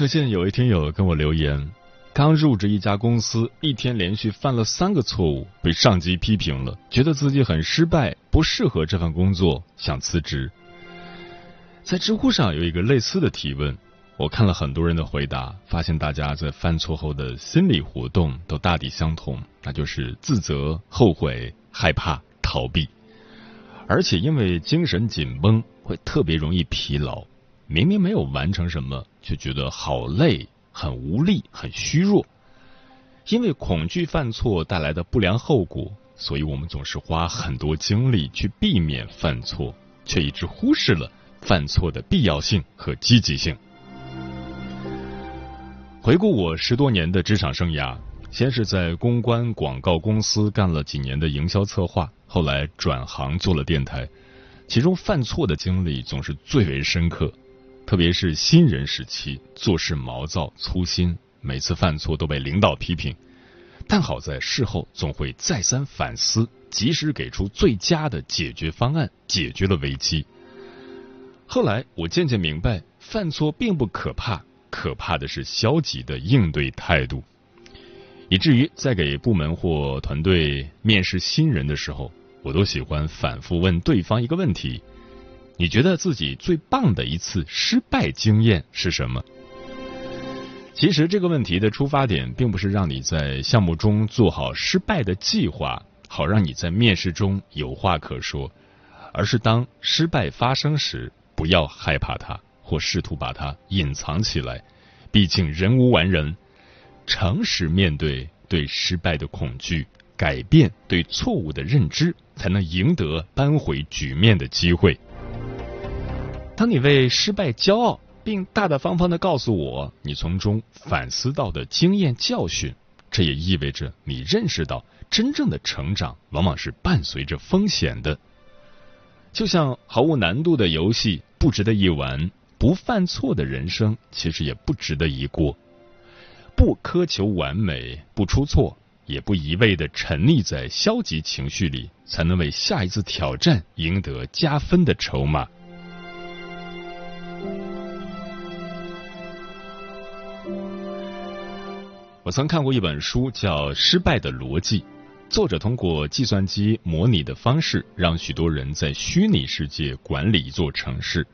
最近有一听友跟我留言，刚入职一家公司，一天连续犯了三个错误，被上级批评了，觉得自己很失败，不适合这份工作，想辞职。在知乎上有一个类似的提问，我看了很多人的回答，发现大家在犯错后的心理活动都大抵相同，那就是自责、后悔、害怕、逃避，而且因为精神紧绷，会特别容易疲劳。明明没有完成什么，却觉得好累、很无力、很虚弱。因为恐惧犯错带来的不良后果，所以我们总是花很多精力去避免犯错，却一直忽视了犯错的必要性和积极性。回顾我十多年的职场生涯，先是在公关广告公司干了几年的营销策划，后来转行做了电台，其中犯错的经历总是最为深刻。特别是新人时期，做事毛躁粗心，每次犯错都被领导批评，但好在事后总会再三反思，及时给出最佳的解决方案，解决了危机。后来我渐渐明白，犯错并不可怕，可怕的是消极的应对态度，以至于在给部门或团队面试新人的时候，我都喜欢反复问对方一个问题。你觉得自己最棒的一次失败经验是什么？其实这个问题的出发点并不是让你在项目中做好失败的计划，好让你在面试中有话可说，而是当失败发生时，不要害怕它，或试图把它隐藏起来。毕竟人无完人，诚实面对对失败的恐惧，改变对错误的认知，才能赢得扳回局面的机会。当你为失败骄傲，并大大方方的告诉我你从中反思到的经验教训，这也意味着你认识到真正的成长往往是伴随着风险的。就像毫无难度的游戏不值得一玩，不犯错的人生其实也不值得一过。不苛求完美，不出错，也不一味的沉溺在消极情绪里，才能为下一次挑战赢得加分的筹码。我曾看过一本书，叫《失败的逻辑》，作者通过计算机模拟的方式，让许多人在虚拟世界管理一座城市。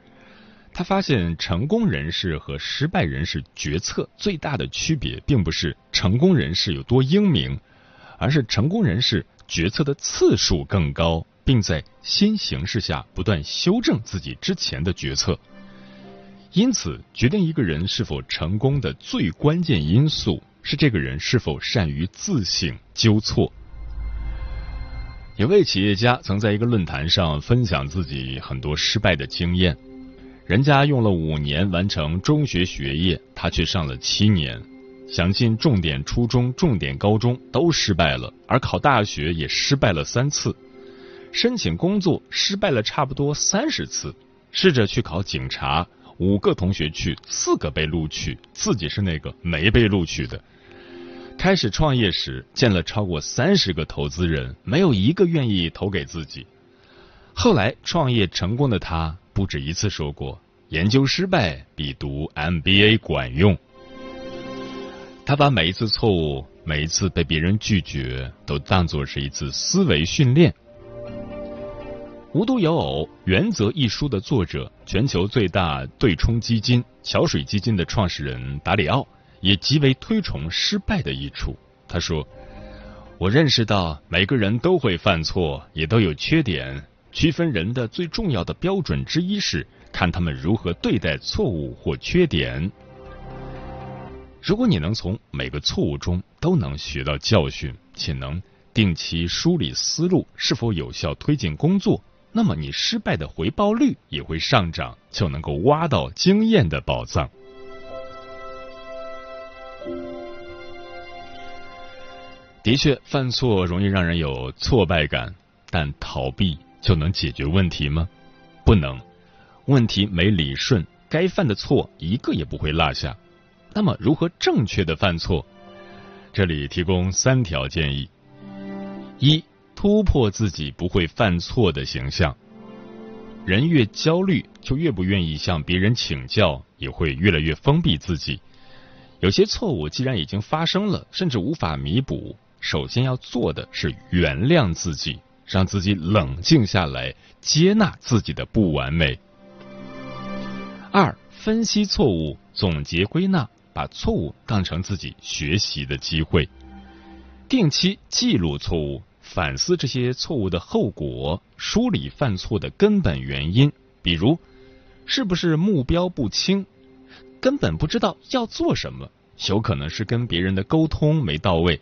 他发现，成功人士和失败人士决策最大的区别，并不是成功人士有多英明，而是成功人士决策的次数更高，并在新形势下不断修正自己之前的决策。因此，决定一个人是否成功的最关键因素。是这个人是否善于自省纠错？有位企业家曾在一个论坛上分享自己很多失败的经验。人家用了五年完成中学学业，他却上了七年；想进重点初中、重点高中都失败了，而考大学也失败了三次；申请工作失败了差不多三十次；试着去考警察，五个同学去，四个被录取，自己是那个没被录取的。开始创业时，见了超过三十个投资人，没有一个愿意投给自己。后来创业成功的他，不止一次说过：“研究失败比读 MBA 管用。”他把每一次错误、每一次被别人拒绝，都当作是一次思维训练。无独有偶，《原则》一书的作者、全球最大对冲基金桥水基金的创始人达里奥也极为推崇失败的益处。他说：“我认识到每个人都会犯错，也都有缺点。区分人的最重要的标准之一是看他们如何对待错误或缺点。如果你能从每个错误中都能学到教训，且能定期梳理思路，是否有效推进工作。”那么你失败的回报率也会上涨，就能够挖到经验的宝藏。的确，犯错容易让人有挫败感，但逃避就能解决问题吗？不能。问题没理顺，该犯的错一个也不会落下。那么，如何正确的犯错？这里提供三条建议：一。突破自己不会犯错的形象。人越焦虑，就越不愿意向别人请教，也会越来越封闭自己。有些错误既然已经发生了，甚至无法弥补，首先要做的是原谅自己，让自己冷静下来，接纳自己的不完美。二、分析错误，总结归纳，把错误当成自己学习的机会，定期记录错误。反思这些错误的后果，梳理犯错的根本原因，比如是不是目标不清，根本不知道要做什么，有可能是跟别人的沟通没到位；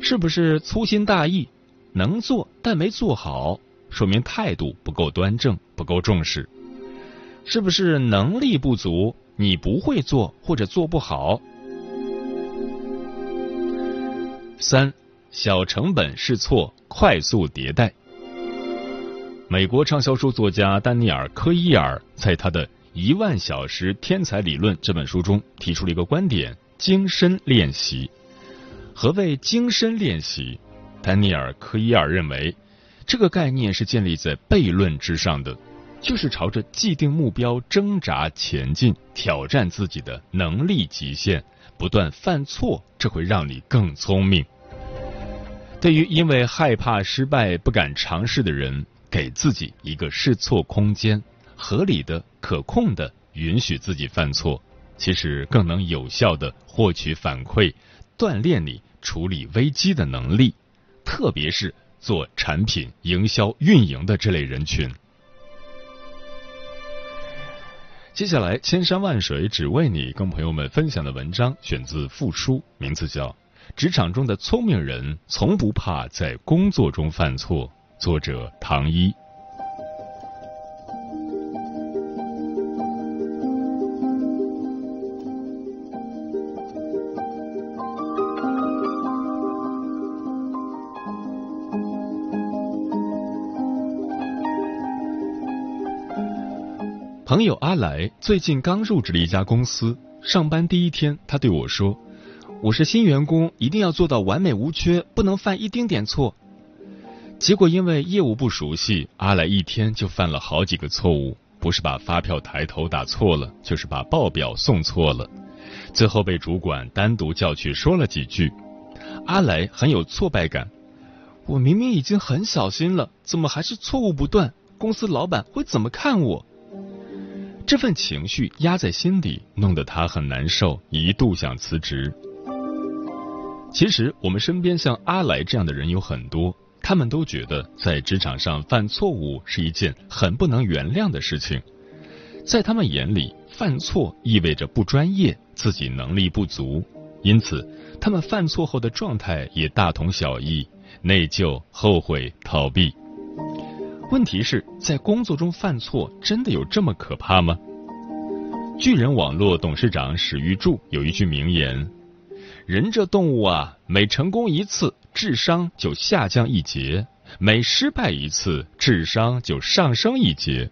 是不是粗心大意，能做但没做好，说明态度不够端正，不够重视；是不是能力不足，你不会做或者做不好。三。小成本试错，快速迭代。美国畅销书作家丹尼尔·科伊尔在他的《一万小时天才理论》这本书中提出了一个观点：精深练习。何谓精深练习？丹尼尔·科伊尔认为，这个概念是建立在悖论之上的，就是朝着既定目标挣扎前进，挑战自己的能力极限，不断犯错，这会让你更聪明。对于因为害怕失败不敢尝试的人，给自己一个试错空间，合理的、可控的允许自己犯错，其实更能有效的获取反馈，锻炼你处理危机的能力。特别是做产品营销、运营的这类人群。接下来，千山万水只为你，跟朋友们分享的文章选自复书，名字叫。职场中的聪明人从不怕在工作中犯错。作者唐一。友阿来最近刚入职了一家公司，上班第一天，他对我说。我是新员工，一定要做到完美无缺，不能犯一丁点错。结果因为业务不熟悉，阿来一天就犯了好几个错误，不是把发票抬头打错了，就是把报表送错了。最后被主管单独叫去说了几句，阿来很有挫败感。我明明已经很小心了，怎么还是错误不断？公司老板会怎么看我？这份情绪压在心底，弄得他很难受，一度想辞职。其实我们身边像阿来这样的人有很多，他们都觉得在职场上犯错误是一件很不能原谅的事情，在他们眼里，犯错意味着不专业，自己能力不足，因此他们犯错后的状态也大同小异：内疚、后悔、逃避。问题是在工作中犯错真的有这么可怕吗？巨人网络董事长史玉柱有一句名言。人这动物啊，每成功一次，智商就下降一截；每失败一次，智商就上升一截。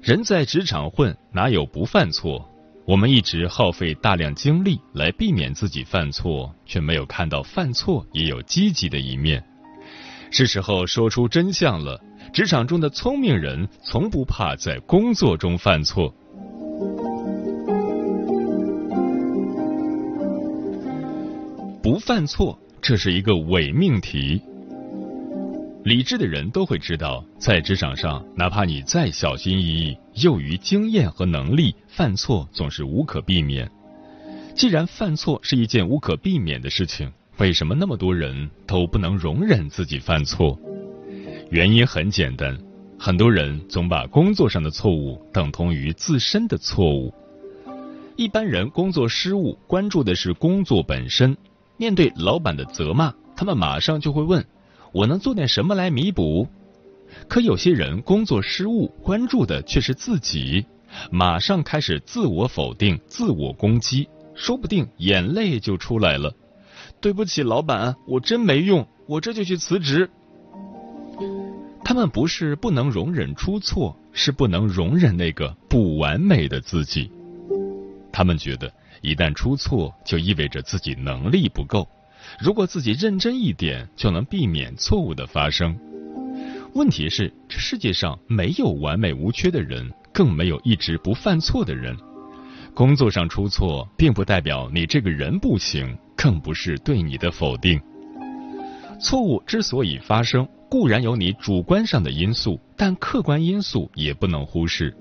人在职场混，哪有不犯错？我们一直耗费大量精力来避免自己犯错，却没有看到犯错也有积极的一面。是时候说出真相了：职场中的聪明人从不怕在工作中犯错。不犯错，这是一个伪命题。理智的人都会知道，在职场上，哪怕你再小心翼翼，囿于经验和能力，犯错总是无可避免。既然犯错是一件无可避免的事情，为什么那么多人都不能容忍自己犯错？原因很简单，很多人总把工作上的错误等同于自身的错误。一般人工作失误，关注的是工作本身。面对老板的责骂，他们马上就会问：“我能做点什么来弥补？”可有些人工作失误，关注的却是自己，马上开始自我否定、自我攻击，说不定眼泪就出来了。对不起，老板，我真没用，我这就去辞职。他们不是不能容忍出错，是不能容忍那个不完美的自己。他们觉得，一旦出错，就意味着自己能力不够。如果自己认真一点，就能避免错误的发生。问题是，这世界上没有完美无缺的人，更没有一直不犯错的人。工作上出错，并不代表你这个人不行，更不是对你的否定。错误之所以发生，固然有你主观上的因素，但客观因素也不能忽视。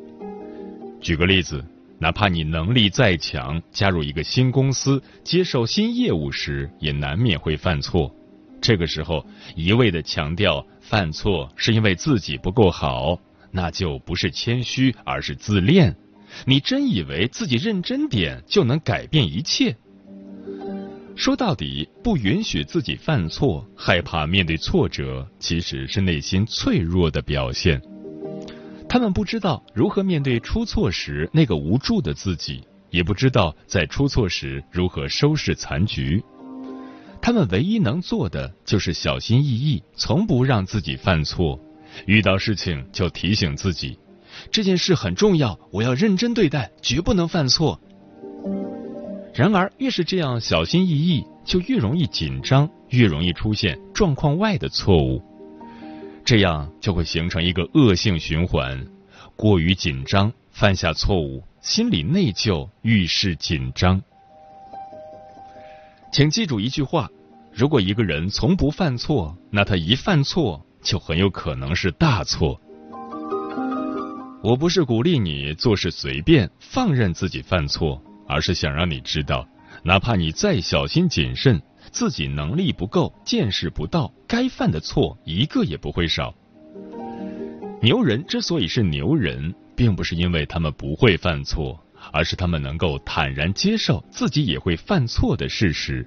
举个例子。哪怕你能力再强，加入一个新公司，接受新业务时，也难免会犯错。这个时候，一味的强调犯错是因为自己不够好，那就不是谦虚，而是自恋。你真以为自己认真点就能改变一切？说到底，不允许自己犯错，害怕面对挫折，其实是内心脆弱的表现。他们不知道如何面对出错时那个无助的自己，也不知道在出错时如何收拾残局。他们唯一能做的就是小心翼翼，从不让自己犯错。遇到事情就提醒自己，这件事很重要，我要认真对待，绝不能犯错。然而，越是这样小心翼翼，就越容易紧张，越容易出现状况外的错误。这样就会形成一个恶性循环：过于紧张，犯下错误，心理内疚，遇事紧张。请记住一句话：如果一个人从不犯错，那他一犯错就很有可能是大错。我不是鼓励你做事随便放任自己犯错，而是想让你知道，哪怕你再小心谨慎。自己能力不够，见识不到，该犯的错一个也不会少。牛人之所以是牛人，并不是因为他们不会犯错，而是他们能够坦然接受自己也会犯错的事实。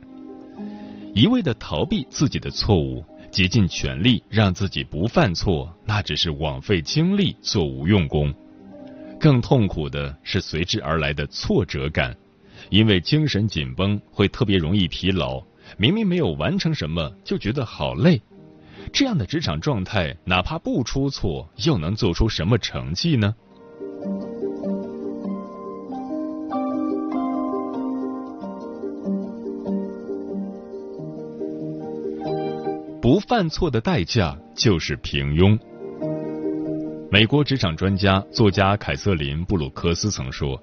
一味的逃避自己的错误，竭尽全力让自己不犯错，那只是枉费精力，做无用功。更痛苦的是随之而来的挫折感，因为精神紧绷，会特别容易疲劳。明明没有完成什么，就觉得好累。这样的职场状态，哪怕不出错，又能做出什么成绩呢？不犯错的代价就是平庸。美国职场专家、作家凯瑟琳·布鲁克斯曾说。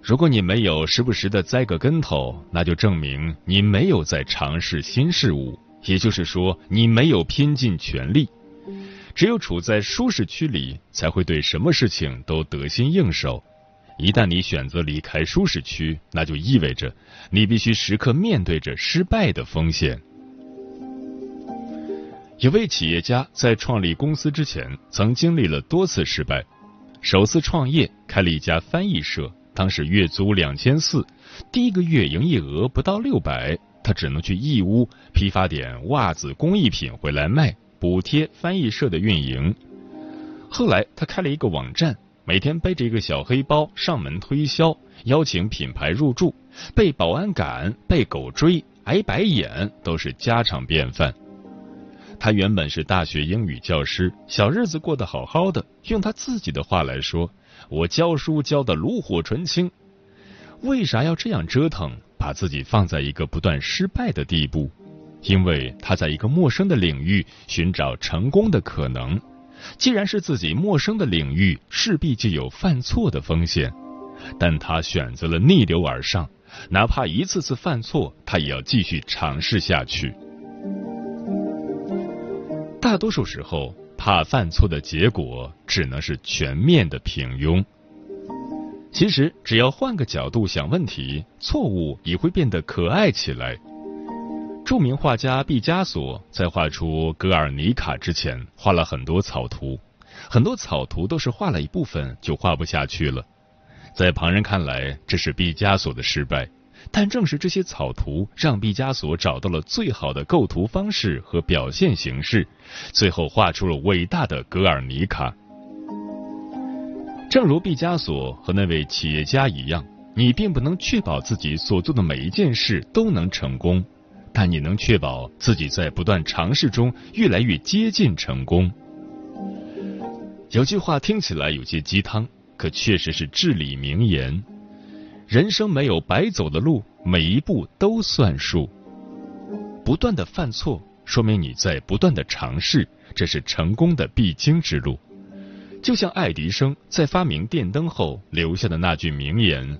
如果你没有时不时的栽个跟头，那就证明你没有在尝试新事物，也就是说，你没有拼尽全力。只有处在舒适区里，才会对什么事情都得心应手。一旦你选择离开舒适区，那就意味着你必须时刻面对着失败的风险。有位企业家在创立公司之前，曾经历了多次失败。首次创业，开了一家翻译社。当时月租两千四，第一个月营业额不到六百，他只能去义乌批发点袜子工艺品回来卖，补贴翻译社的运营。后来他开了一个网站，每天背着一个小黑包上门推销，邀请品牌入驻，被保安赶、被狗追、挨白眼都是家常便饭。他原本是大学英语教师，小日子过得好好的，用他自己的话来说。我教书教的炉火纯青，为啥要这样折腾，把自己放在一个不断失败的地步？因为他在一个陌生的领域寻找成功的可能。既然是自己陌生的领域，势必就有犯错的风险。但他选择了逆流而上，哪怕一次次犯错，他也要继续尝试下去。大多数时候，怕犯错的结果只能是全面的平庸。其实，只要换个角度想问题，错误也会变得可爱起来。著名画家毕加索在画出《格尔尼卡》之前，画了很多草图，很多草图都是画了一部分就画不下去了。在旁人看来，这是毕加索的失败，但正是这些草图让毕加索找到了最好的构图方式和表现形式，最后画出了伟大的《格尔尼卡》。正如毕加索和那位企业家一样，你并不能确保自己所做的每一件事都能成功，但你能确保自己在不断尝试中越来越接近成功。有句话听起来有些鸡汤，可确实是至理名言：人生没有白走的路，每一步都算数。不断的犯错，说明你在不断的尝试，这是成功的必经之路。就像爱迪生在发明电灯后留下的那句名言：“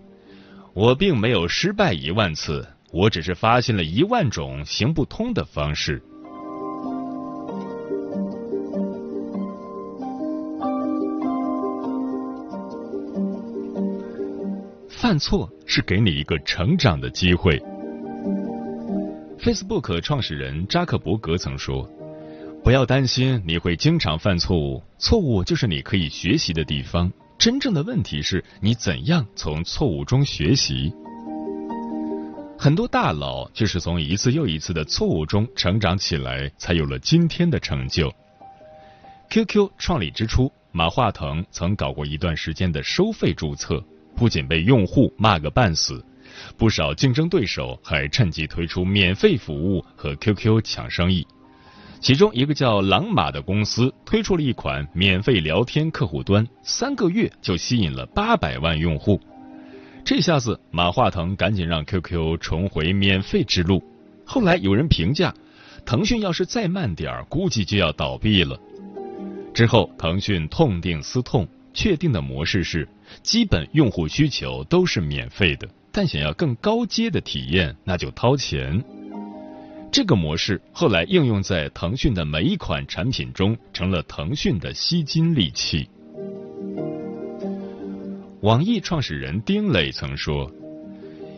我并没有失败一万次，我只是发现了一万种行不通的方式。”犯错是给你一个成长的机会。Facebook 创始人扎克伯格曾说。不要担心你会经常犯错误，错误就是你可以学习的地方。真正的问题是你怎样从错误中学习。很多大佬就是从一次又一次的错误中成长起来，才有了今天的成就。QQ 创立之初，马化腾曾搞过一段时间的收费注册，不仅被用户骂个半死，不少竞争对手还趁机推出免费服务和 QQ 抢生意。其中一个叫朗玛的公司推出了一款免费聊天客户端，三个月就吸引了八百万用户。这下子，马化腾赶紧让 QQ 重回免费之路。后来有人评价，腾讯要是再慢点儿，估计就要倒闭了。之后，腾讯痛定思痛，确定的模式是：基本用户需求都是免费的，但想要更高阶的体验，那就掏钱。这个模式后来应用在腾讯的每一款产品中，成了腾讯的吸金利器。网易创始人丁磊曾说：“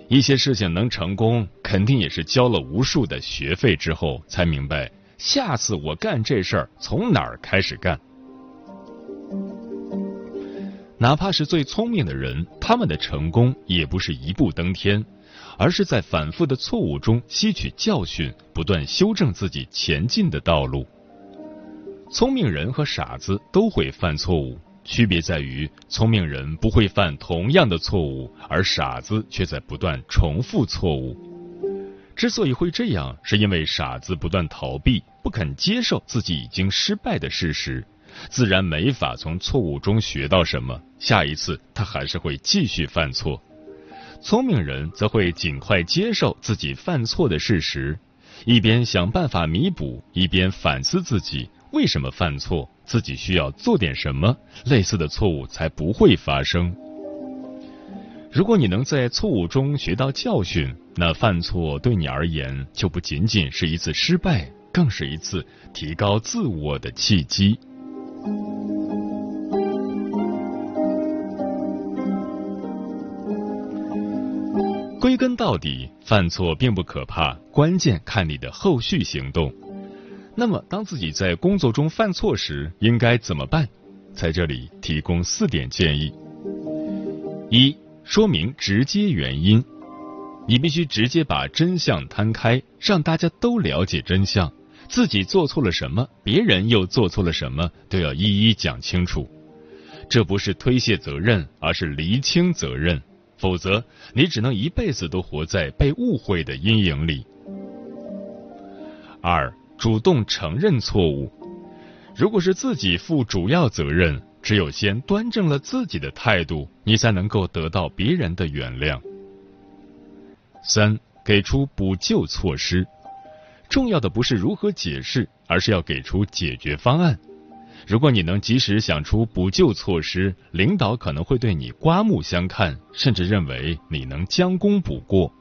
一些事情能成功，肯定也是交了无数的学费之后，才明白下次我干这事儿从哪儿开始干。”哪怕是最聪明的人，他们的成功也不是一步登天。而是在反复的错误中吸取教训，不断修正自己前进的道路。聪明人和傻子都会犯错误，区别在于聪明人不会犯同样的错误，而傻子却在不断重复错误。之所以会这样，是因为傻子不断逃避，不肯接受自己已经失败的事实，自然没法从错误中学到什么。下一次他还是会继续犯错。聪明人则会尽快接受自己犯错的事实，一边想办法弥补，一边反思自己为什么犯错，自己需要做点什么，类似的错误才不会发生。如果你能在错误中学到教训，那犯错对你而言就不仅仅是一次失败，更是一次提高自我的契机。归根到底，犯错并不可怕，关键看你的后续行动。那么，当自己在工作中犯错时，应该怎么办？在这里提供四点建议：一、说明直接原因，你必须直接把真相摊开，让大家都了解真相。自己做错了什么，别人又做错了什么，都要一一讲清楚。这不是推卸责任，而是厘清责任。否则，你只能一辈子都活在被误会的阴影里。二，主动承认错误。如果是自己负主要责任，只有先端正了自己的态度，你才能够得到别人的原谅。三，给出补救措施。重要的不是如何解释，而是要给出解决方案。如果你能及时想出补救措施，领导可能会对你刮目相看，甚至认为你能将功补过。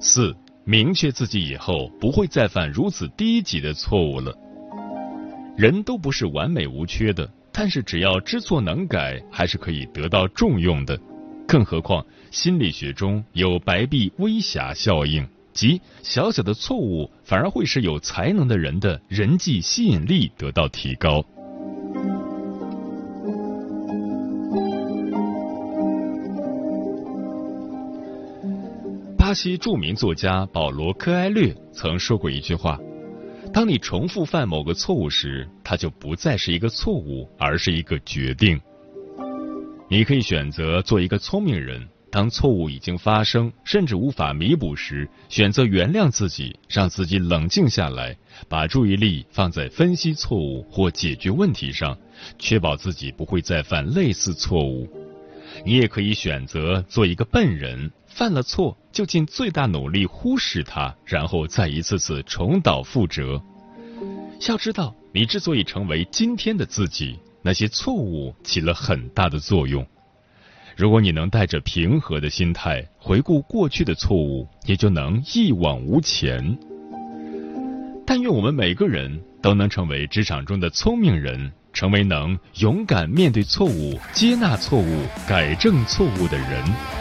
四，明确自己以后不会再犯如此低级的错误了。人都不是完美无缺的，但是只要知错能改，还是可以得到重用的。更何况心理学中有白璧微瑕效应，即小小的错误反而会使有才能的人的人际吸引力得到提高。巴西著名作家保罗·科埃略曾说过一句话。当你重复犯某个错误时，它就不再是一个错误，而是一个决定。你可以选择做一个聪明人，当错误已经发生，甚至无法弥补时，选择原谅自己，让自己冷静下来，把注意力放在分析错误或解决问题上，确保自己不会再犯类似错误。你也可以选择做一个笨人。犯了错，就尽最大努力忽视它，然后再一次次重蹈覆辙。要知道，你之所以成为今天的自己，那些错误起了很大的作用。如果你能带着平和的心态回顾过去的错误，也就能一往无前。但愿我们每个人都能成为职场中的聪明人，成为能勇敢面对错误、接纳错误、改正错误的人。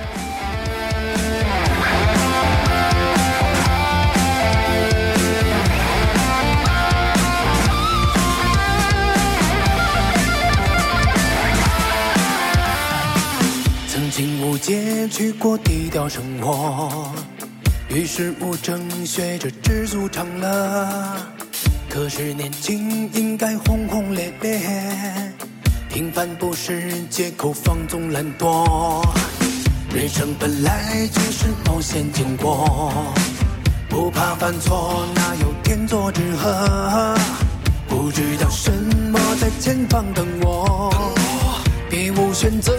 去过低调生活，于是我正学着知足常乐。可是年轻应该轰轰烈烈，平凡不是借口放纵懒惰。人生本来就是冒险经过，不怕犯错，哪有天作之合？不知道什么在前方等我，别无选择，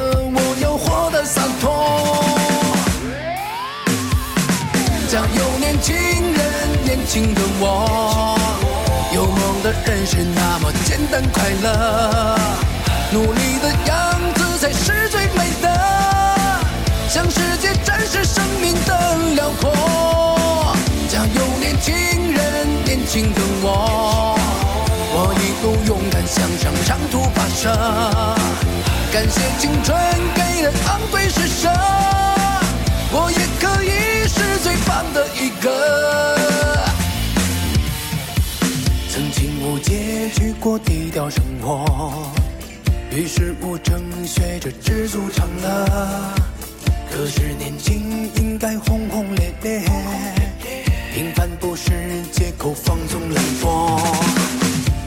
轻人，年轻的我，有梦的人是那么简单快乐，努力的样子才是最美的，向世界展示生命的辽阔。加油，年轻人，年轻的我，我一路勇敢向上，长途跋涉，感谢青春给的昂贵施舍，我也可以是。最棒的一个，曾经无戒去过低调生活，于是我正学着知足常乐。可是年轻应该轰轰烈烈，平凡不是借口放纵懒惰。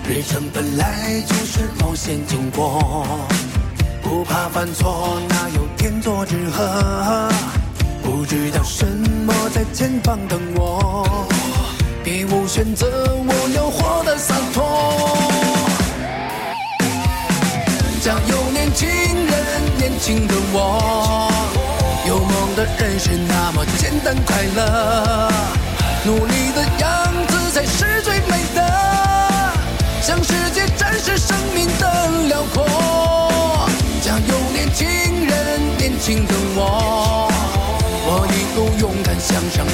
人生本来就是冒险经过，不怕犯错，哪有天作之合？不知道什么在前方等我，别无选择，我要活得洒脱。加油，年轻人，年轻的我，有梦的人是那么简单快乐，努力的样子才是最美的，向世界展示生命的辽阔。加油，年轻人，年轻的我。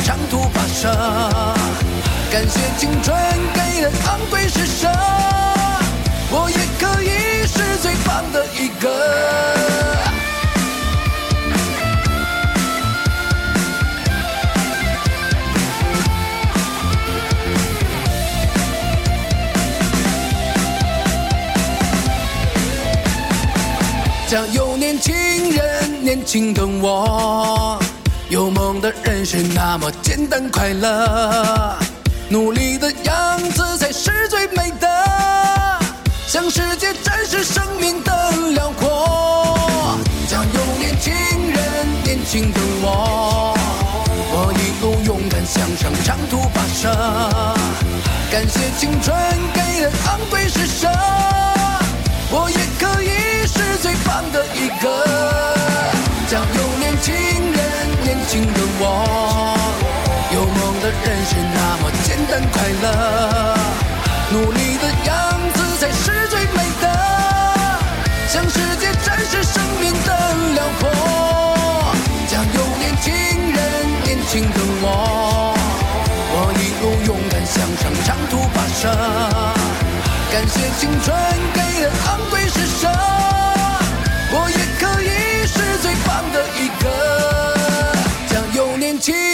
长途跋涉，感谢青春给的昂贵施舍，我也可以是最棒的一个。加油，年轻人，年轻的我。有梦的人是那么简单快乐，努力的样子才是最美的，向世界展示生命的辽阔。加油，年轻人，年轻的我，我一路勇敢向上，长途跋涉，感谢青春给的昂贵施舍，是那么简单快乐，努力的样子才是最美的，向世界展示生命的辽阔。加油，年轻人，年轻的我，我一路勇敢向上长途跋涉。感谢青春给的昂贵施舍，我也可以是最棒的一个。将有年轻。